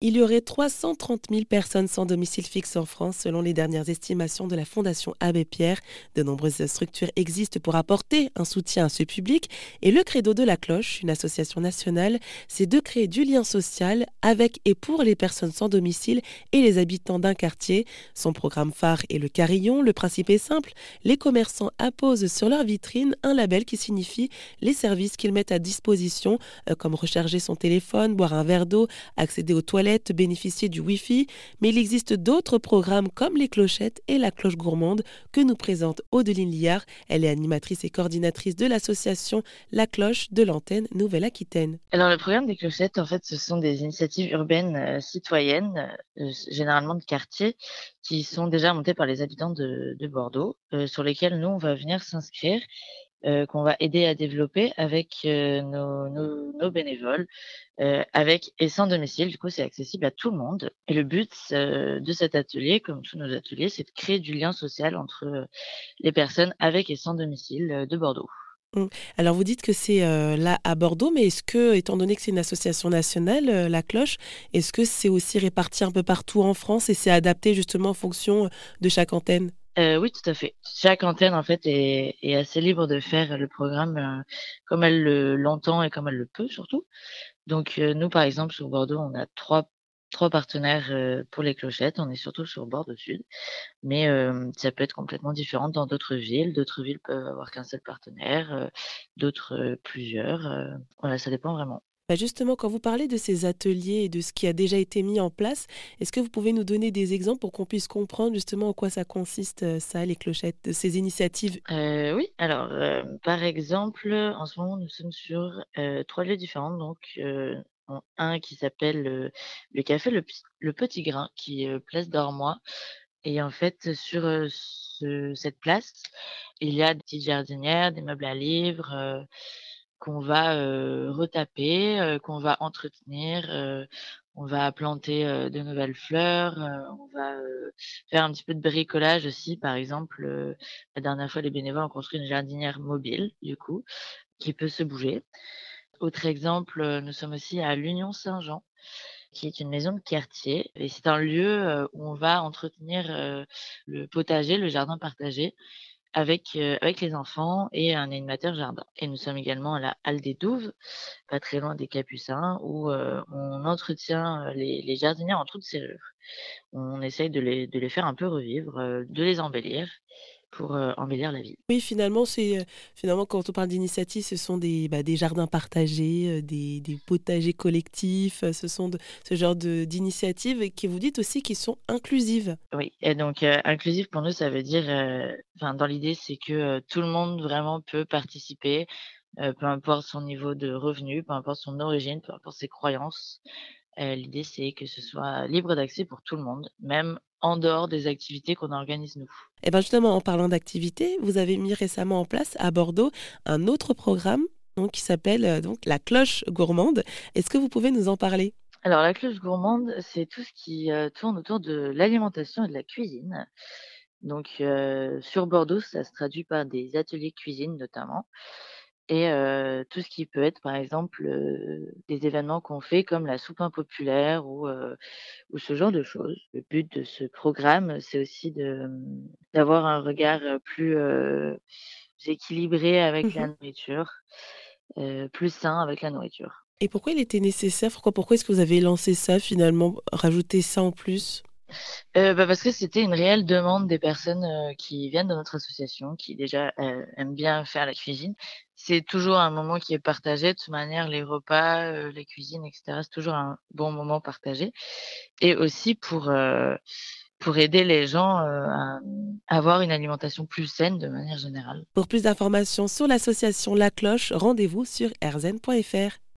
Il y aurait 330 000 personnes sans domicile fixe en France selon les dernières estimations de la Fondation Abbé Pierre. De nombreuses structures existent pour apporter un soutien à ce public et le Credo de la Cloche, une association nationale, c'est de créer du lien social avec et pour les personnes sans domicile et les habitants d'un quartier. Son programme phare est le carillon. Le principe est simple, les commerçants apposent sur leur vitrine un label qui signifie les services qu'ils mettent à disposition euh, comme recharger son téléphone, boire un verre d'eau, accéder aux toilettes bénéficier du Wi-Fi, mais il existe d'autres programmes comme les clochettes et la cloche gourmande que nous présente Audeline Liard. Elle est animatrice et coordinatrice de l'association La Cloche de l'antenne Nouvelle-Aquitaine. Alors le programme des clochettes, en fait, ce sont des initiatives urbaines euh, citoyennes, euh, généralement de quartier, qui sont déjà montées par les habitants de, Bordeaux, euh, sur lesquelles nous, on va venir s'inscrire euh, qu'on va aider à développer avec euh, nos, bénévoles, euh, avec et sans domicile. Du coup, c'est accessible à tout le monde. Et le but de cet atelier, comme tous nos ateliers, c'est de créer du lien social entre les personnes avec et sans domicile de Bordeaux. Mmh. Alors vous dites que c'est là à Bordeaux, mais est-ce que, étant donné que c'est une association nationale, la cloche, est-ce que c'est aussi réparti un peu partout en France et c'est adapté justement en fonction de chaque antenne? Euh, oui, tout à fait. Chaque antenne, en fait, est, assez libre de faire le programme euh, comme elle l'entend et comme elle le peut, surtout. Donc, euh, nous, par exemple, sur Bordeaux, on a trois, trois partenaires pour les clochettes. On est surtout sur Bordeaux Sud. Mais ça peut être complètement différent dans d'autres villes. D'autres villes peuvent avoir qu'un seul partenaire, d'autres plusieurs. voilà, ça dépend vraiment. Bah, justement, quand vous parlez de ces ateliers et de ce qui a déjà été mis en place, est-ce que vous pouvez nous donner des exemples pour qu'on puisse comprendre justement en quoi ça consiste, euh, ça, les clochettes, de ces initiatives? Euh, Oui, alors euh, par exemple, en ce moment, nous sommes sur trois lieux différents. Donc, un qui s'appelle le café le, Petit Grain, qui est place d'Ormois. Et en fait, sur cette place, il y a des petites jardinières, des meubles à livres qu'on va retaper, qu'on va entretenir, on va planter de nouvelles fleurs, on va faire un petit peu de bricolage aussi. Par exemple, la dernière fois, les bénévoles ont construit une jardinière mobile, du coup, qui peut se bouger. Autre exemple, nous sommes aussi à l'Union Saint-Jean, qui est une maison de quartier. Et c'est un lieu où on va entretenir le potager, le jardin partagé, avec, avec les enfants et un animateur jardin. Et nous sommes également à la Halle des Douves, pas très loin des Capucins, où on entretient les, jardinières en toute serrure. On essaye de les, de les faire un peu revivre, de les embellir pour embellir la ville. Oui, finalement, c'est finalement quand on parle d'initiative, ce sont des, bah, des jardins partagés, des, des, potagers collectifs, ce sont de, ce genre d'initiatives qui vous dites aussi qui sont inclusives. Oui, et donc inclusive pour nous, ça veut dire, enfin dans l'idée, c'est que tout le monde vraiment peut participer, peu importe son niveau de revenu, peu importe son origine, peu importe ses croyances. L'idée, c'est que ce soit libre d'accès pour tout le monde, même en dehors des activités qu'on organise nous. Et eh bien justement, en parlant d'activités, vous avez mis récemment en place à Bordeaux un autre programme donc, qui s'appelle euh, donc la cloche gourmande. Est-ce que vous pouvez nous en parler? Alors la cloche gourmande, c'est tout ce qui euh, tourne autour de l'alimentation et de la cuisine. Donc euh, sur Bordeaux, ça se traduit par des ateliers cuisine notamment et tout ce qui peut être, par exemple, des événements qu'on fait comme la soupe impopulaire ou, ou ce genre de choses. Le but de ce programme, c'est aussi mmh, d'avoir un regard plus équilibré avec la mmh nourriture, plus sain avec la nourriture. Et pourquoi il était nécessaire? Pourquoi, pourquoi est-ce que vous avez lancé ça finalement? Rajouter ça en plus? Bah, parce que c'était une réelle demande des personnes qui viennent de notre association, qui déjà aiment bien faire la cuisine. C'est toujours un moment qui est partagé. De toute manière, les repas, les cuisines, etc., c'est toujours un bon moment partagé. Et aussi pour pour aider les gens à avoir une alimentation plus saine de manière générale. Pour plus d'informations sur l'association La Cloche, rendez-vous sur rzn.fr.